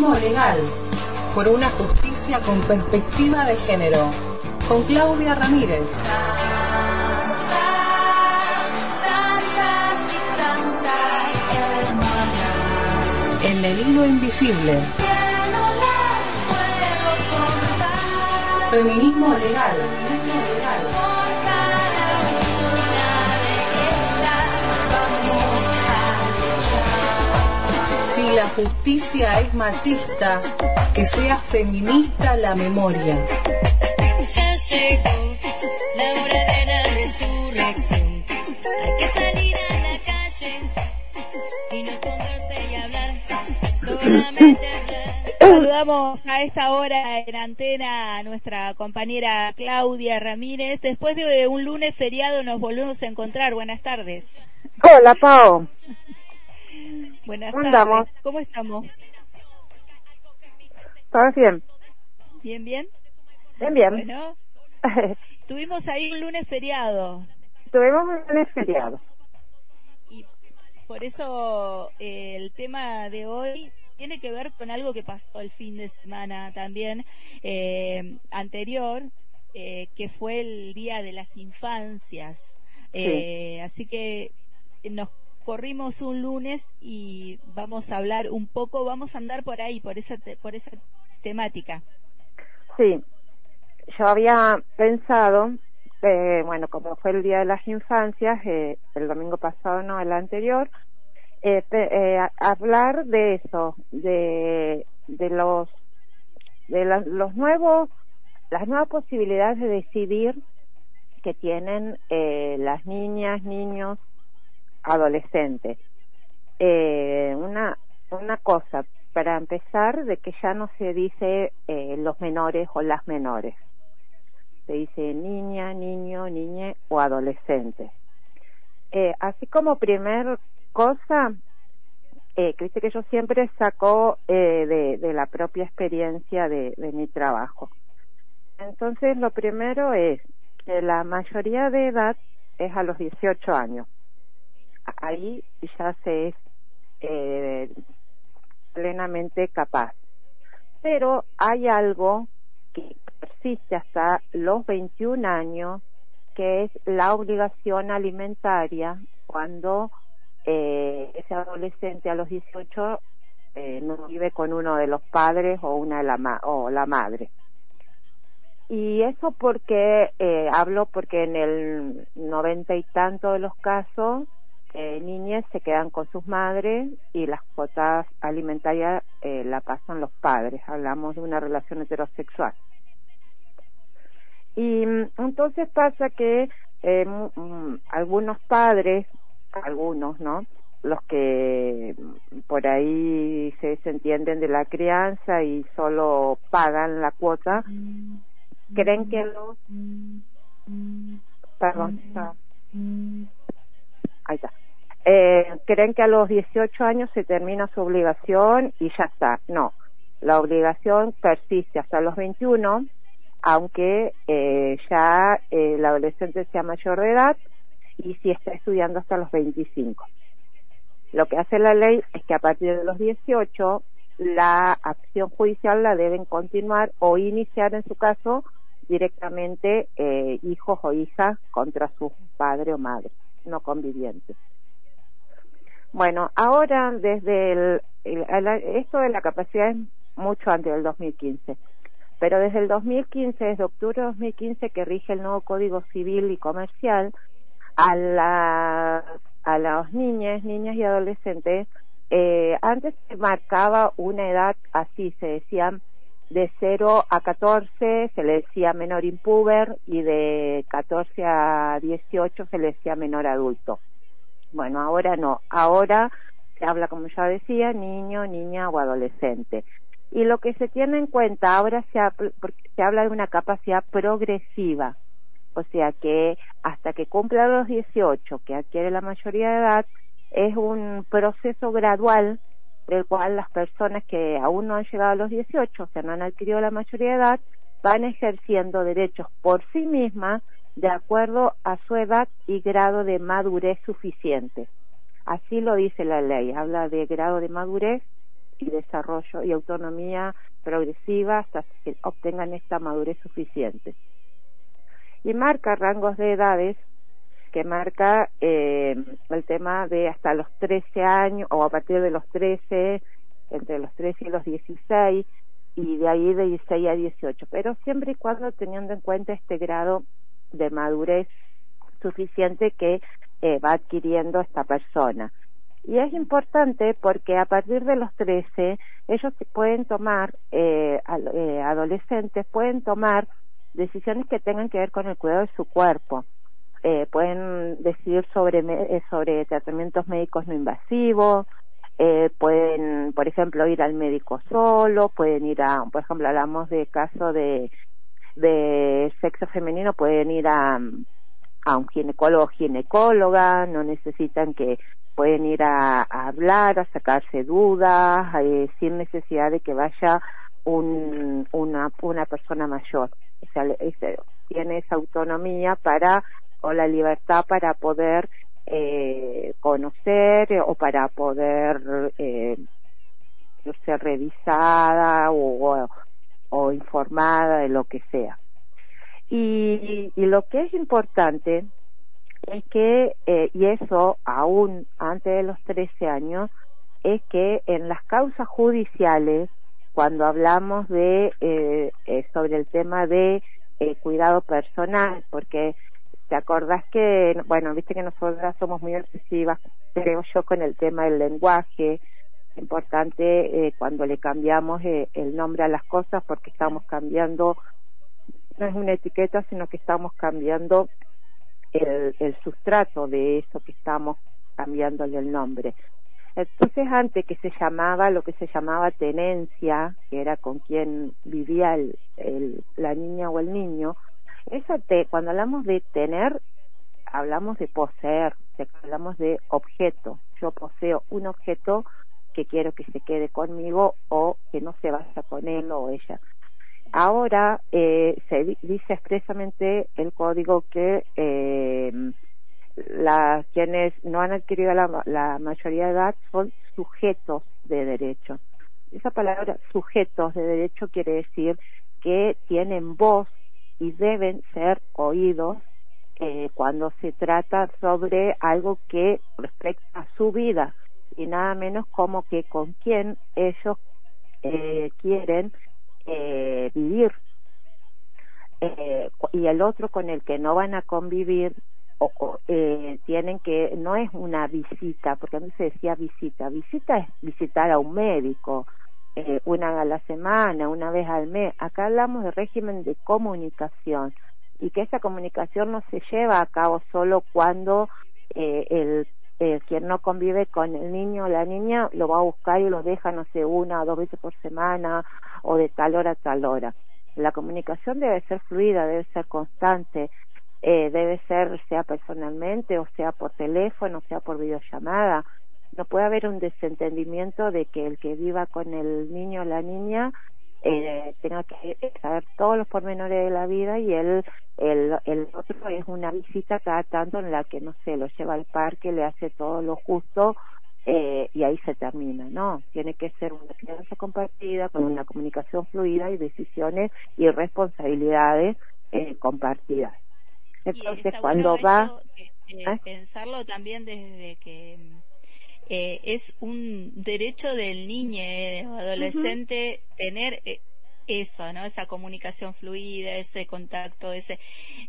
Feminismo legal. Por una justicia con perspectiva de género. Con Claudia Ramírez. En el hilo invisible. Feminismo legal. Justicia es machista, que sea feminista la memoria. Ya llegó la hora de la resurrección. Hay que salir a la calle y no esconderse y hablar. Solamente hablar. Saludamos a esta hora en antena a nuestra compañera Claudia Ramírez. Después de un lunes feriado nos volvemos a encontrar. Buenas tardes. Hola, Pao. Buenas ¿Cómo tardes. andamos? ¿Cómo estamos? ¿Todo bien? ¿Bien, bien? Bien, bien. Bueno, tuvimos ahí un lunes feriado Tuvimos un lunes feriado. y por eso eh, el tema de hoy tiene que ver con algo que pasó el fin de semana también eh, anterior, eh, que fue el Día de las Infancias. Eh, Así que nos corrimos un lunes y vamos a hablar un poco, vamos a andar por ahí, por esa, te- por esa temática. Sí. Yo había pensado, eh, bueno, como fue el Día de las Infancias, eh, el domingo pasado, no, el anterior, eh, eh, hablar de eso, de, de los, de los nuevos, las nuevas posibilidades de decidir que tienen eh, las niñas, niños, adolescentes. Eh, una, una cosa, para empezar, de que ya no se dice eh, los menores o las menores. Se dice niña, niño, niñe o adolescente. Eh, así como primer cosa, eh, que viste que yo siempre saco eh, de, de la propia experiencia de, de mi trabajo. Entonces, lo primero es que la mayoría de edad es a los 18 años. Ahí ya se es eh, plenamente capaz. Pero hay algo que persiste hasta los 21 años, que es la obligación alimentaria cuando eh, ese adolescente a los 18 eh, no vive con uno de los padres o una de la ma- o la madre. Y eso porque eh, hablo porque en el noventa y tanto de los casos eh, niñas se quedan con sus madres y las cuotas alimentarias eh, la pasan los padres. Hablamos de una relación heterosexual. Y mm, entonces pasa que eh, mm, algunos padres, algunos, ¿no? Los que mm, por ahí se desentienden de la crianza y solo pagan la cuota, creen que los... Perdón, ahí está. Eh, creen que a los 18 años se termina su obligación y ya está. No, la obligación persiste hasta los 21, aunque eh, ya eh, el adolescente sea mayor de edad y si está estudiando hasta los 25. Lo que hace la ley es que a partir de los 18 la acción judicial la deben continuar o iniciar en su caso directamente eh, hijos o hijas contra su padre o madre no convivientes. Bueno, ahora desde el, esto de la capacidad es mucho antes del 2015, pero desde el 2015, desde octubre de 2015 que rige el nuevo Código Civil y Comercial, a la a las niñas, niñas y adolescentes, eh, antes se marcaba una edad así, se decían de 0 a 14 se le decía menor impuber y de 14 a 18 se le decía menor adulto. Bueno, ahora no, ahora se habla, como ya decía, niño, niña o adolescente. Y lo que se tiene en cuenta ahora se, porque se habla de una capacidad progresiva, o sea que hasta que cumpla los 18, que adquiere la mayoría de edad, es un proceso gradual del cual las personas que aún no han llegado a los 18, o sea, no han adquirido la mayoría de edad, van ejerciendo derechos por sí mismas de acuerdo a su edad y grado de madurez suficiente. Así lo dice la ley, habla de grado de madurez y desarrollo y autonomía progresiva hasta que obtengan esta madurez suficiente. Y marca rangos de edades que marca eh, el tema de hasta los 13 años o a partir de los 13, entre los 13 y los 16 y de ahí de 16 a 18, pero siempre y cuando teniendo en cuenta este grado de madurez suficiente que eh, va adquiriendo esta persona. Y es importante porque a partir de los 13 ellos pueden tomar, eh, eh, adolescentes pueden tomar decisiones que tengan que ver con el cuidado de su cuerpo. Eh, pueden decidir sobre, eh, sobre tratamientos médicos no invasivos, eh, pueden, por ejemplo, ir al médico solo, pueden ir a, por ejemplo, hablamos de caso de, de sexo femenino, pueden ir a, a un ginecólogo o ginecóloga, no necesitan que pueden ir a, hablar, a sacarse dudas, eh, sin necesidad de que vaya un, una, una persona mayor. O sea, tiene esa autonomía para, o la libertad para poder eh, conocer o para poder eh, ser revisada o, o, informada de lo que sea. Y, y lo que es importante es que, eh, y eso aún antes de los 13 años, es que en las causas judiciales, cuando hablamos de eh, eh, sobre el tema de cuidado personal, porque te acordás que, bueno, viste que nosotras somos muy obsesivas, creo yo, con el tema del lenguaje, importante eh, cuando le cambiamos eh, el nombre a las cosas porque estamos cambiando, no es una etiqueta, sino que estamos cambiando el, el sustrato de eso que estamos cambiándole el nombre. Entonces, antes que se llamaba lo que se llamaba tenencia, que era con quien vivía el, el, la niña o el niño, esa te, cuando hablamos de tener, hablamos de poseer, hablamos de objeto. Yo poseo un objeto que quiero que se quede conmigo o que no se vaya con él o ella. Ahora eh, se dice expresamente el código que eh, la, quienes no han adquirido la mayoría de edad son sujetos de derecho. Esa palabra sujetos de derecho quiere decir que tienen voz y deben ser oídos eh, cuando se trata sobre algo que respecta a su vida y nada menos como que con quién ellos eh, quieren eh, vivir. Eh, y el otro con el que no van a convivir o, eh, tienen que no es una visita porque antes se decía visita visita es visitar a un médico eh, una a la semana una vez al mes acá hablamos de régimen de comunicación y que esa comunicación no se lleva a cabo solo cuando eh, el eh, quien no convive con el niño o la niña lo va a buscar y lo deja, no sé, una o dos veces por semana o de tal hora a tal hora. La comunicación debe ser fluida, debe ser constante, eh, debe ser sea personalmente o sea por teléfono, sea por videollamada. No puede haber un desentendimiento de que el que viva con el niño o la niña eh, tenga que saber todos los pormenores de la vida y el, el, el otro es una visita cada tanto en la que, no sé, lo lleva al parque, le hace todo lo justo eh, y ahí se termina, ¿no? Tiene que ser una crianza compartida con una comunicación fluida y decisiones y responsabilidades eh, compartidas. Entonces, cuando va... ¿Eh? Pensarlo también desde que eh, es un derecho del niño eh, o adolescente tener eh, eso, ¿no? Esa comunicación fluida, ese contacto, ese,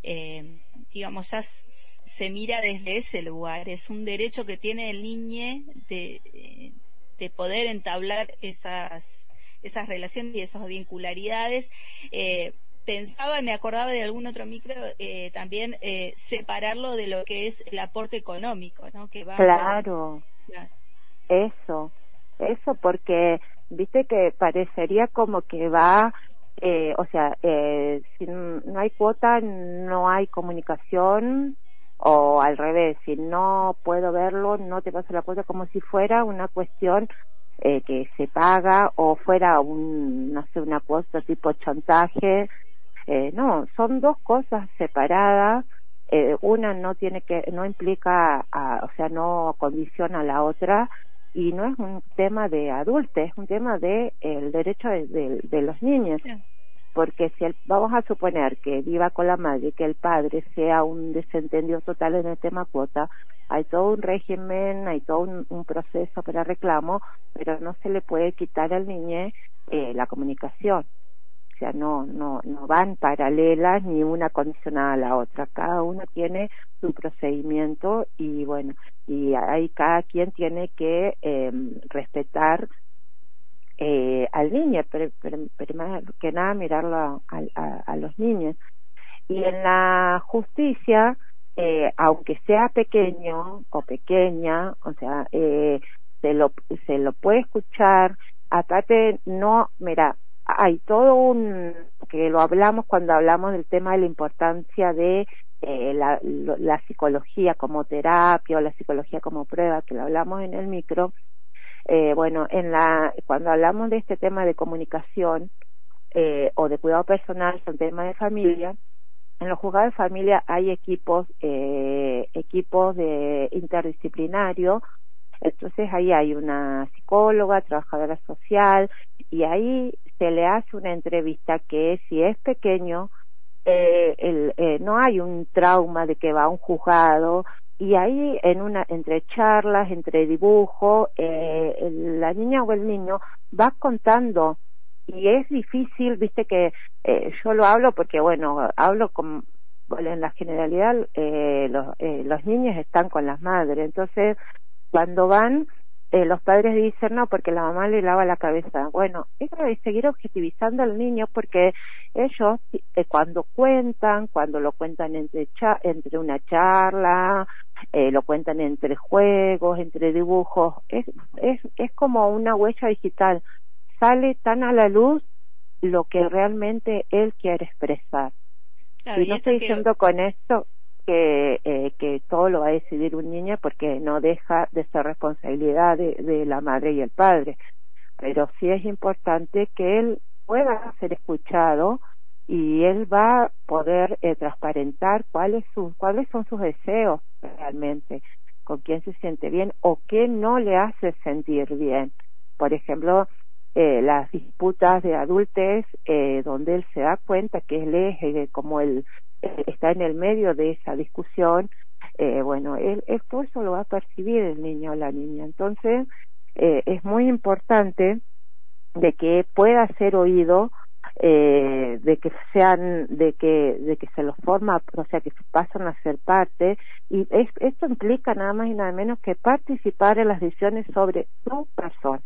eh, digamos, ya se mira desde ese lugar. Es un derecho que tiene el niño de, de poder entablar esas, esas relaciones y esas vincularidades. Eh, pensaba y me acordaba de algún otro micro eh, también eh, separarlo de lo que es el aporte económico, ¿no? Que va claro. Eso, eso porque viste que parecería como que va, eh, o sea, eh, si no hay cuota no hay comunicación o al revés, si no puedo verlo no te paso la cuota como si fuera una cuestión eh, que se paga o fuera un, no sé, una cuota tipo chantaje. Eh, no, son dos cosas separadas eh, una no tiene que no implica a, o sea no condiciona a la otra y no es un tema de adultos, es un tema de el derecho de, de- de los niños. Porque si el- vamos a suponer que viva con la madre y que el padre sea un desentendido total en el tema cuota, hay todo un régimen, hay todo un, un proceso para reclamo, pero no se le puede quitar al niño eh, la comunicación. Sea, no, no, no van paralelas ni una condicionada a la otra. Cada uno tiene su procedimiento y bueno, y ahí cada quien tiene que eh, respetar eh, al niño, pero, pero, pero más que nada mirarlo a, a- a los niños. Y en la justicia, eh, aunque sea pequeño o pequeña, o sea, eh, se lo se lo puede escuchar. Aparte, no, mira, hay todo un que lo hablamos cuando hablamos del tema de la importancia de eh, la, la psicología como terapia o la psicología como prueba, que lo hablamos en el micro. Eh, bueno, en la cuando hablamos de este tema de comunicación eh, o de cuidado personal, son temas de familia. En los juzgados de familia hay equipos, eh, equipos de interdisciplinario. Entonces ahí hay una psicóloga, trabajadora social y ahí se le hace una entrevista que si es pequeño eh, el, eh, no hay un trauma de que va a un juzgado y ahí en una entre charlas entre dibujo eh, la niña o el niño va contando y es difícil viste que eh, yo lo hablo porque bueno hablo con en la generalidad eh, los, eh, los niños están con las madres entonces cuando van eh, los padres dicen no porque la mamá le lava la cabeza bueno es seguir objetivizando al niño porque ellos eh, cuando cuentan cuando lo cuentan entre cha- entre una charla eh, lo cuentan entre juegos entre dibujos es es es como una huella digital. Sale tan a la luz lo que realmente él quiere expresar. Claro, y no esto estoy que- diciendo con esto que, eh, que todo lo va a decidir un niño porque no deja de ser responsabilidad de, de la madre y el padre. Pero sí es importante que él pueda ser escuchado y él va a poder eh, transparentar cuáles, sus, cuáles son sus deseos realmente, con quién se siente bien o qué no le hace sentir bien. Por ejemplo, eh, las disputas de adultos eh, donde él se da cuenta que él es eh, como él eh, está en el medio de esa discusión eh, bueno él, él todo eso lo va a percibir el niño o la niña. Entonces es muy importante de que pueda ser oído de que sean de que de que se los forma o sea que pasan a ser parte y es- esto implica nada más y nada menos que participar en las decisiones sobre su persona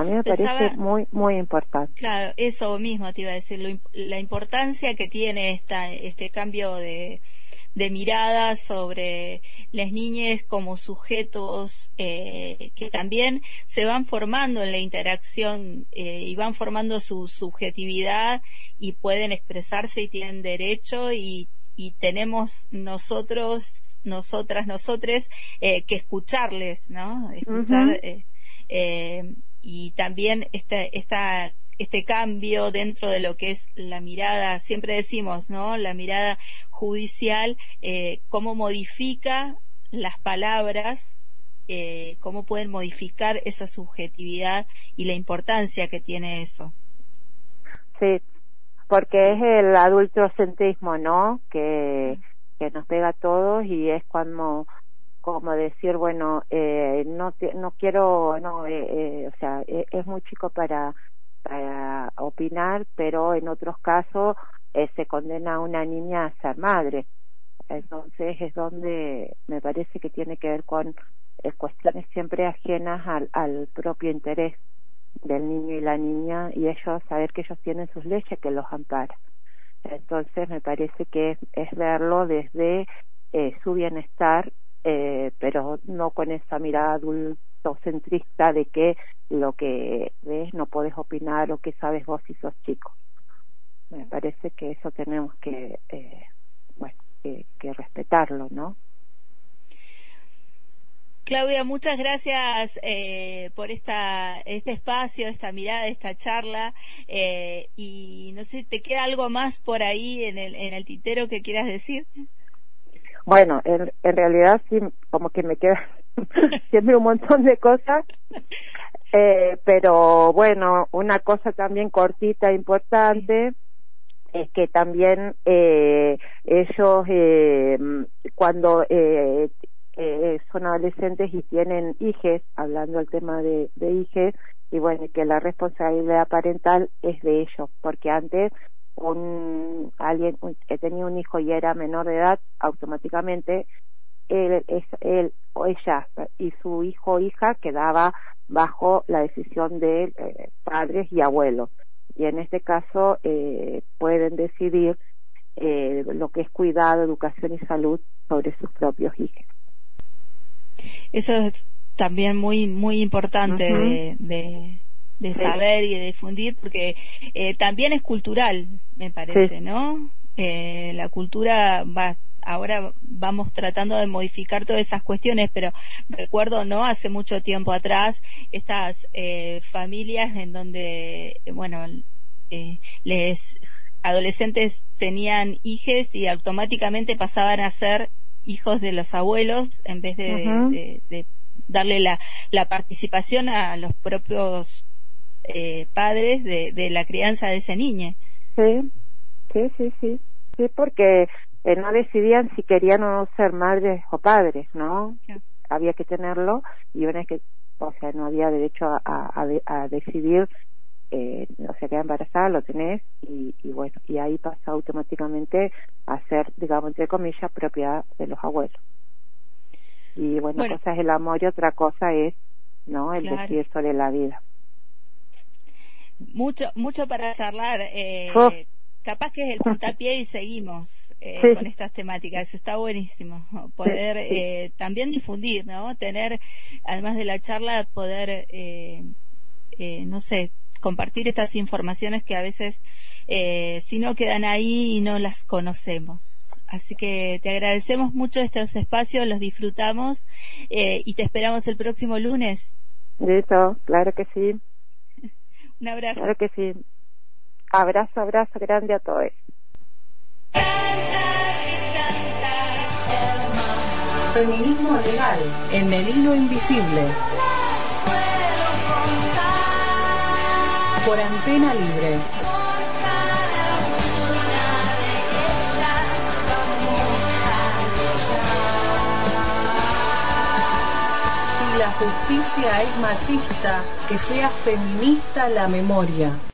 a mí me Pensaba- parece muy muy importante Claro, eso mismo te iba a decir, lo la importancia que tiene esta, este cambio de, de mirada sobre las niñas como sujetos eh, que también se van formando en la interacción eh, y van formando su subjetividad y pueden expresarse y tienen derecho y, y tenemos nosotros, nosotras, nosotres eh, que escucharles, ¿no? Escuchar eh, eh, y también este, esta, este cambio dentro de lo que es la mirada, siempre decimos, ¿no? La mirada judicial, eh, cómo modifica las palabras, eh, cómo pueden modificar esa subjetividad y la importancia que tiene eso. Sí, porque es el adultocentrismo, ¿no? Que, que nos pega a todos y es cuando como decir bueno eh, no te- no quiero no eh, eh, o sea eh, es muy chico para para opinar pero en otros casos eh, se condena a una niña a ser madre entonces es donde me parece que tiene que ver con cuestiones siempre ajenas al, al propio interés del niño y la niña y ellos saber que ellos tienen sus leyes que los amparan. Entonces me parece que es, es verlo desde eh, su bienestar, eh, pero no con esa mirada adultocentrista de que lo que ves no puedes opinar o que sabes vos si sos chico. Me parece que eso tenemos que, eh, bueno, que, que respetarlo, ¿no? Claudia, muchas gracias eh, por esta, este espacio, esta mirada, esta charla. eh, y no sé, ¿te queda algo más por ahí en el, en el tintero que quieras decir? Bueno, en, en realidad sí, como que me queda siempre un montón de cosas. Eh, pero bueno, una cosa también cortita, importante, es que también eh, ellos eh, cuando eh, eh, son adolescentes y tienen hijes, hablando del tema de, de hijes, y bueno, que la responsabilidad parental es de ellos, porque antes un alguien que tenía un hijo y era menor de edad, automáticamente él, él o ella y su hijo o hija quedaba bajo la decisión de eh, padres y abuelos. Y en este caso eh, pueden decidir eh, lo que es cuidado, educación y salud sobre sus propios hijos. Eso es también muy muy importante de, de, de Sí. saber y de difundir porque eh, también es cultural me parece Sí. no Eh, la cultura va ahora vamos tratando de modificar todas esas cuestiones pero recuerdo no hace mucho tiempo atrás estas eh, familias en donde bueno eh, les adolescentes tenían hijes y automáticamente pasaban a ser hijos de los abuelos en vez de, de- de darle la, la participación a los propios eh, padres de, de la crianza de ese niño. Sí, sí, sí, sí, sí, porque eh, no decidían si querían o no ser madres o padres, ¿no? Había que tenerlo y una vez que, o sea, no había derecho a, a, a de- a decidir, eh, o sea, queda embarazada, lo tenés y, y bueno, y ahí pasa automáticamente a ser, digamos, entre comillas, propiedad de los abuelos. Y bueno, Bueno. cosa es el amor y otra cosa es, ¿no? El Claro. decidir sobre la vida. Mucho, mucho para charlar. Eh, Oh. Capaz que es el puntapié y seguimos eh, Sí. con estas temáticas. Está buenísimo poder Sí, eh, también difundir, ¿no? Tener, además de la charla, poder, eh, eh, no sé, compartir estas informaciones que a veces eh, si no quedan ahí y no las conocemos. Así que te agradecemos mucho estos espacios, los disfrutamos eh, y te esperamos el próximo lunes. Listo, claro que sí. Un abrazo. Claro que sí. Abrazo, abrazo grande a todos. Feminismo legal en el hilo invisible. Por antena libre. Justicia es machista, que sea feminista la memoria.